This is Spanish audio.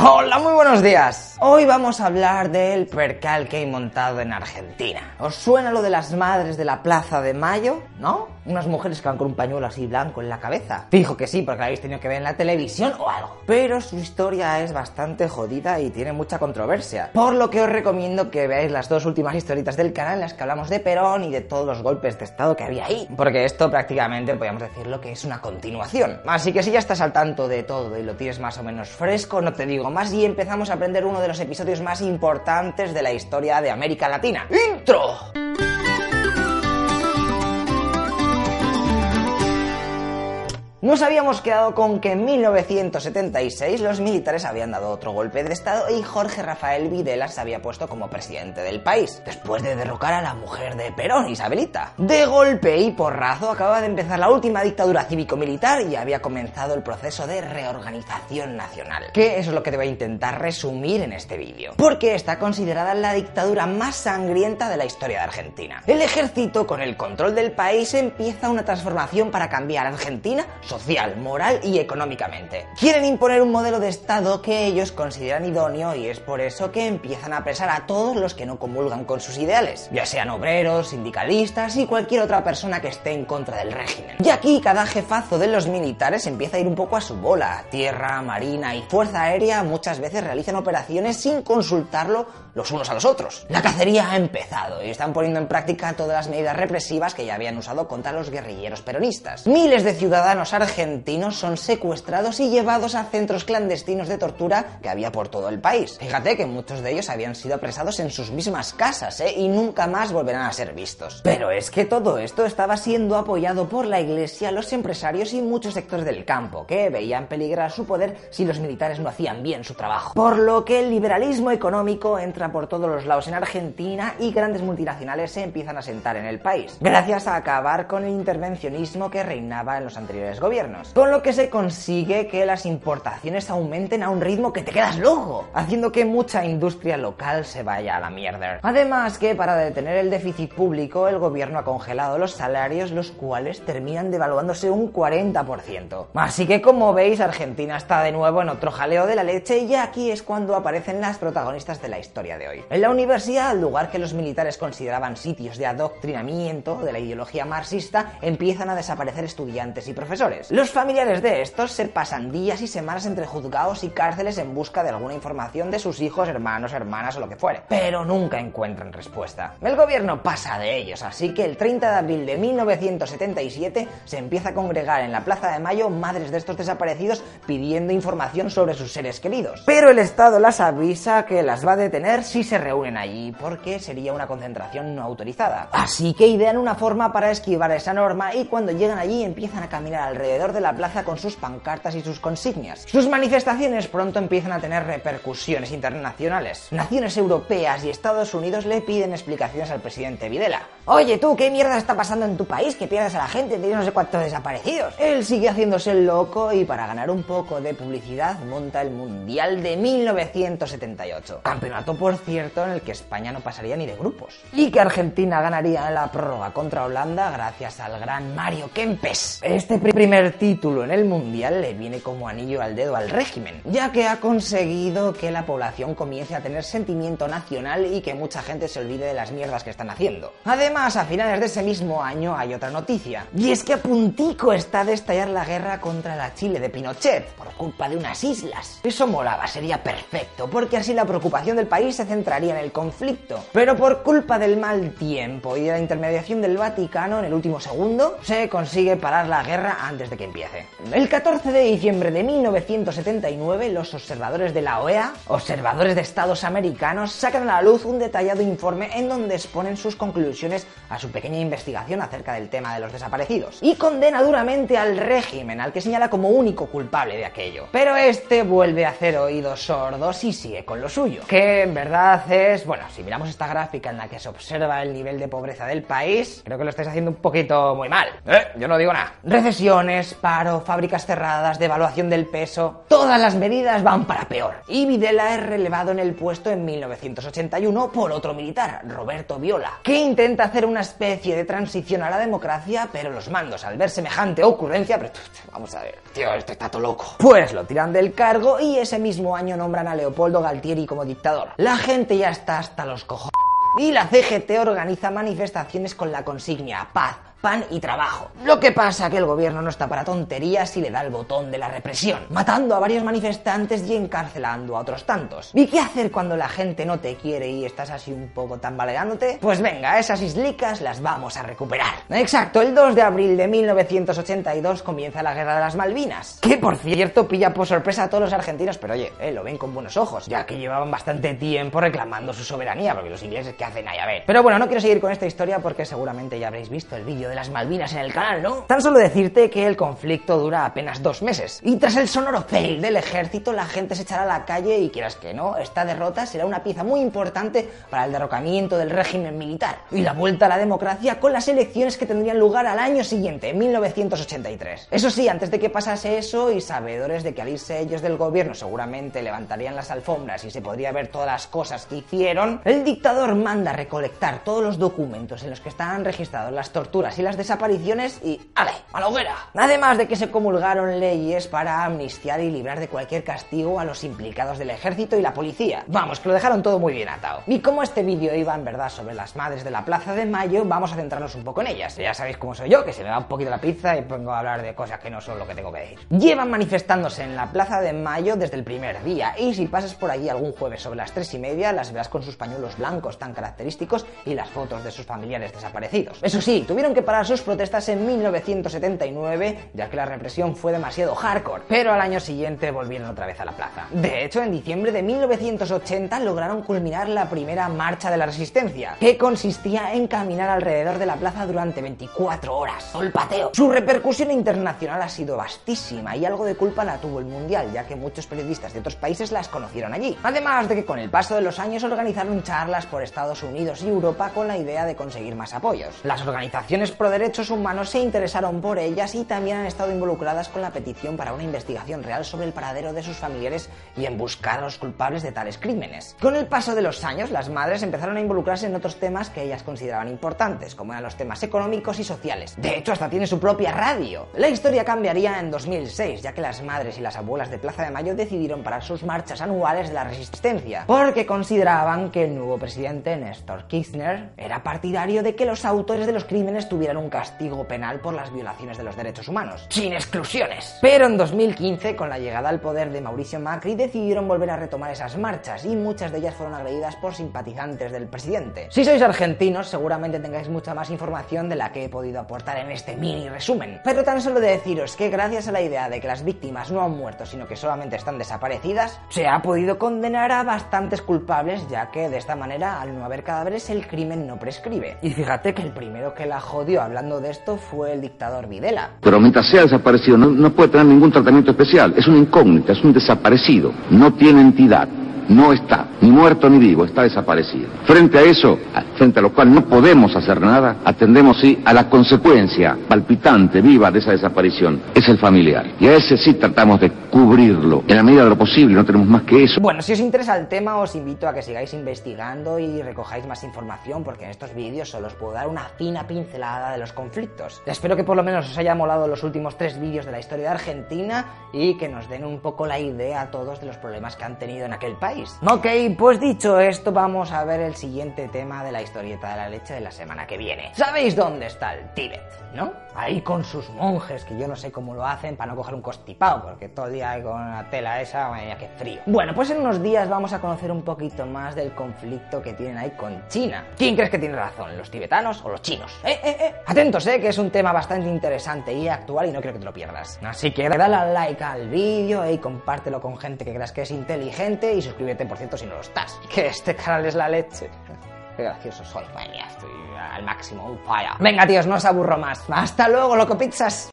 Hola, muy buenos días. Hoy vamos a hablar del percal que hay montado en Argentina. ¿Os suena lo de las madres de la Plaza de Mayo? ¿No? Unas mujeres que van con un pañuelo así blanco en la cabeza. Fijo que sí, porque la habéis tenido que ver en la televisión o algo. Pero su historia es bastante jodida y tiene mucha controversia. Por lo que os recomiendo que veáis las dos últimas historietas del canal en las que hablamos de Perón y de todos los golpes de estado que había ahí. Porque esto prácticamente podríamos decirlo que es una continuación. Así que si ya estás al tanto de todo y lo tienes más o menos fresco, no te digo más y empezamos a aprender uno de los episodios más importantes de la historia de América Latina. ¡Intro! Nos habíamos quedado con que en 1976 los militares habían dado otro golpe de Estado y Jorge Rafael Videla se había puesto como presidente del país, después de derrocar a la mujer de Perón, Isabelita. De golpe y porrazo acababa de empezar la última dictadura cívico-militar y había comenzado el proceso de reorganización nacional, que eso es lo que te intentar resumir en este vídeo, porque está considerada la dictadura más sangrienta de la historia de Argentina. El ejército, con el control del país, empieza una transformación para cambiar a Argentina social, moral y económicamente. Quieren imponer un modelo de Estado que ellos consideran idóneo y es por eso que empiezan a apresar a todos los que no comulgan con sus ideales, ya sean obreros, sindicalistas y cualquier otra persona que esté en contra del régimen. Y aquí cada jefazo de los militares empieza a ir un poco a su bola. Tierra, marina y fuerza aérea muchas veces realizan operaciones sin consultarlo los unos a los otros. La cacería ha empezado y están poniendo en práctica todas las medidas represivas que ya habían usado contra los guerrilleros peronistas. Miles de ciudadanos argentinos son secuestrados y llevados a centros clandestinos de tortura que había por todo el país. Fíjate que muchos de ellos habían sido apresados en sus mismas casas ¿eh? y nunca más volverán a ser vistos. Pero es que todo esto estaba siendo apoyado por la iglesia, los empresarios y muchos sectores del campo, que veían peligrar su poder si los militares no hacían bien su trabajo. Por lo que el liberalismo económico entra por todos los lados en Argentina y grandes multinacionales se empiezan a sentar en el país, gracias a acabar con el intervencionismo que reinaba en los anteriores gobiernos. Con lo que se consigue que las importaciones aumenten a un ritmo que te quedas loco, haciendo que mucha industria local se vaya a la mierda. Además que para detener el déficit público el gobierno ha congelado los salarios los cuales terminan devaluándose un 40%. Así que como veis Argentina está de nuevo en otro jaleo de la leche y aquí es cuando aparecen las protagonistas de la historia de hoy. En la universidad, al lugar que los militares consideraban sitios de adoctrinamiento de la ideología marxista, empiezan a desaparecer estudiantes y profesores. Los familiares de estos se pasan días y semanas entre juzgados y cárceles en busca de alguna información de sus hijos, hermanos, hermanas o lo que fuere, pero nunca encuentran respuesta. El gobierno pasa de ellos, así que el 30 de abril de 1977 se empieza a congregar en la Plaza de Mayo madres de estos desaparecidos pidiendo información sobre sus seres queridos. Pero el Estado las avisa que las va a detener si se reúnen allí, porque sería una concentración no autorizada. Así que idean una forma para esquivar esa norma y cuando llegan allí empiezan a caminar alrededor de la plaza con sus pancartas y sus consignas. Sus manifestaciones pronto empiezan a tener repercusiones internacionales. Naciones europeas y Estados Unidos le piden explicaciones al presidente Videla. Oye tú, ¿qué mierda está pasando en tu país? Que pierdes a la gente, tienes no sé cuántos desaparecidos. Él sigue haciéndose el loco y para ganar un poco de publicidad monta el Mundial de 1978. Campeonato, por cierto, en el que España no pasaría ni de grupos. Y que Argentina ganaría la prórroga contra Holanda gracias al gran Mario Kempes. Este primer título en el Mundial le viene como anillo al dedo al régimen, ya que ha conseguido que la población comience a tener sentimiento nacional y que mucha gente se olvide de las mierdas que están haciendo. Además, a finales de ese mismo año hay otra noticia, y es que a puntico está de estallar la guerra contra la Chile de Pinochet, por culpa de unas islas. Eso molaba, sería perfecto, porque así la preocupación del país se centraría en el conflicto. Pero por culpa del mal tiempo y de la intermediación del Vaticano en el último segundo, se consigue parar la guerra antes de que empiece. El 14 de diciembre de 1979, los observadores de la OEA, observadores de estados americanos, sacan a la luz un detallado informe en donde exponen sus conclusiones a su pequeña investigación acerca del tema de los desaparecidos y condena duramente al régimen, al que señala como único culpable de aquello. Pero este vuelve a hacer oídos sordos y sigue con lo suyo, que en verdad es, bueno, si miramos esta gráfica en la que se observa el nivel de pobreza del país, creo que lo estáis haciendo un poquito muy mal. Eh, yo no digo nada. Recesiones, paro, fábricas cerradas, devaluación del peso, todas las medidas van para peor. Y Videla es relevado en el puesto en 1981 por otro militar, Roberto Viola, que intenta hacer una especie de transición a la democracia, pero los mandos, al ver semejante ocurrencia, pero vamos a ver, tío, este está loco. Pues lo tiran del cargo y ese mismo año nombran a Leopoldo Galtieri como dictador. La gente ya está hasta los cojones. Y la CGT organiza manifestaciones con la consigna paz, pan y trabajo. Lo que pasa que el gobierno no está para tonterías y le da el botón de la represión, matando a varios manifestantes y encarcelando a otros tantos. ¿Y qué hacer cuando la gente no te quiere y estás así un poco tambaleándote? Pues venga, esas islicas las vamos a recuperar. Exacto, el 2 de abril de 1982 comienza la Guerra de las Malvinas, que por cierto pilla por sorpresa a todos los argentinos, pero oye, eh, lo ven con buenos ojos, ya que llevaban bastante tiempo reclamando su soberanía, porque los ingleses que hacen ahí a ver. Pero bueno, no quiero seguir con esta historia porque seguramente ya habréis visto el vídeo de las Malvinas en el canal, ¿no? Tan solo decirte que el conflicto dura apenas dos meses. Y tras el sonoro fail del ejército, la gente se echará a la calle y quieras que no, esta derrota será una pieza muy importante para el derrocamiento del régimen militar y la vuelta a la democracia con las elecciones que tendrían lugar al año siguiente, en 1983. Eso sí, antes de que pasase eso y sabedores de que al irse ellos del gobierno seguramente levantarían las alfombras y se podría ver todas las cosas que hicieron, el dictador manda recolectar todos los documentos en los que estaban registrados las torturas y las desapariciones apariciones y ¡ale! ¡A la hoguera! Además de que se comulgaron leyes para amnistiar y librar de cualquier castigo a los implicados del ejército y la policía. Vamos, que lo dejaron todo muy bien atado. Y como este vídeo iba en verdad sobre las madres de la Plaza de Mayo, vamos a centrarnos un poco en ellas. Ya sabéis cómo soy yo, que se me va un poquito la pizza y pongo a hablar de cosas que no son lo que tengo que decir. Llevan manifestándose en la Plaza de Mayo desde el primer día y si pasas por allí algún jueves sobre las tres y media, las verás con sus pañuelos blancos tan característicos y las fotos de sus familiares desaparecidos. Eso sí, tuvieron que parar sus protestas en 1979, ya que la represión fue demasiado hardcore, pero al año siguiente volvieron otra vez a la plaza. De hecho, en diciembre de 1980 lograron culminar la primera marcha de la resistencia, que consistía en caminar alrededor de la plaza durante 24 horas. ¡El pateo! Su repercusión internacional ha sido vastísima y algo de culpa la tuvo el Mundial, ya que muchos periodistas de otros países las conocieron allí. Además de que con el paso de los años organizaron charlas por Estados Unidos y Europa con la idea de conseguir más apoyos. Las organizaciones pro derechos humanos se interesaron por ellas y también han estado involucradas con la petición para una investigación real sobre el paradero de sus familiares y en buscar a los culpables de tales crímenes. Con el paso de los años, las madres empezaron a involucrarse en otros temas que ellas consideraban importantes, como eran los temas económicos y sociales. De hecho, hasta tiene su propia radio. La historia cambiaría en 2006, ya que las madres y las abuelas de Plaza de Mayo decidieron parar sus marchas anuales de la resistencia, porque consideraban que el nuevo presidente, Néstor Kirchner, era partidario de que los autores de los crímenes tuvieran un castigo penal por las violaciones de los derechos humanos, sin exclusiones. Pero en 2015, con la llegada al poder de Mauricio Macri, decidieron volver a retomar esas marchas y muchas de ellas fueron agredidas por simpatizantes del presidente. Si sois argentinos, seguramente tengáis mucha más información de la que he podido aportar en este mini resumen. Pero tan solo de deciros que gracias a la idea de que las víctimas no han muerto, sino que solamente están desaparecidas, se ha podido condenar a bastantes culpables, ya que de esta manera, al no haber cadáveres, el crimen no prescribe. Y fíjate que el primero que la jodió hablando de esto fue el dictador Videla. Pero mientras sea desaparecido no, no puede tener ningún tratamiento especial. Es una incógnita, es un desaparecido. No tiene entidad no está, ni muerto ni vivo, está desaparecido. Frente a eso, frente a lo cual no podemos hacer nada, atendemos sí a la consecuencia palpitante, viva de esa desaparición, es el familiar. Y a ese sí tratamos de cubrirlo en la medida de lo posible, no tenemos más que eso. Bueno, si os interesa el tema, os invito a que sigáis investigando y recojáis más información, porque en estos vídeos solo os puedo dar una fina pincelada de los conflictos. Espero que por lo menos os haya molado los últimos tres vídeos de la historia de Argentina y que nos den un poco la idea a todos de los problemas que han tenido en aquel país. Ok, pues dicho esto, vamos a ver el siguiente tema de la historieta de la leche de la semana que viene. ¿Sabéis dónde está el Tíbet? ¿No? Ahí con sus monjes, que yo no sé cómo lo hacen para no coger un costipado, porque todo el día hay con la tela esa, vaya que frío. Bueno, pues en unos días vamos a conocer un poquito más del conflicto que tienen ahí con China. ¿Quién crees que tiene razón, los tibetanos o los chinos? Eh, eh, eh. Atentos, eh, que es un tema bastante interesante y actual y no creo que te lo pierdas. Así que dale al like al vídeo y compártelo con gente que creas que es inteligente y suscríbete por cierto, si no lo estás. Que este canal es la leche. Qué gracioso soy, madre estoy al máximo, un fire. Venga, tíos, no os aburro más. Hasta luego, loco pizzas.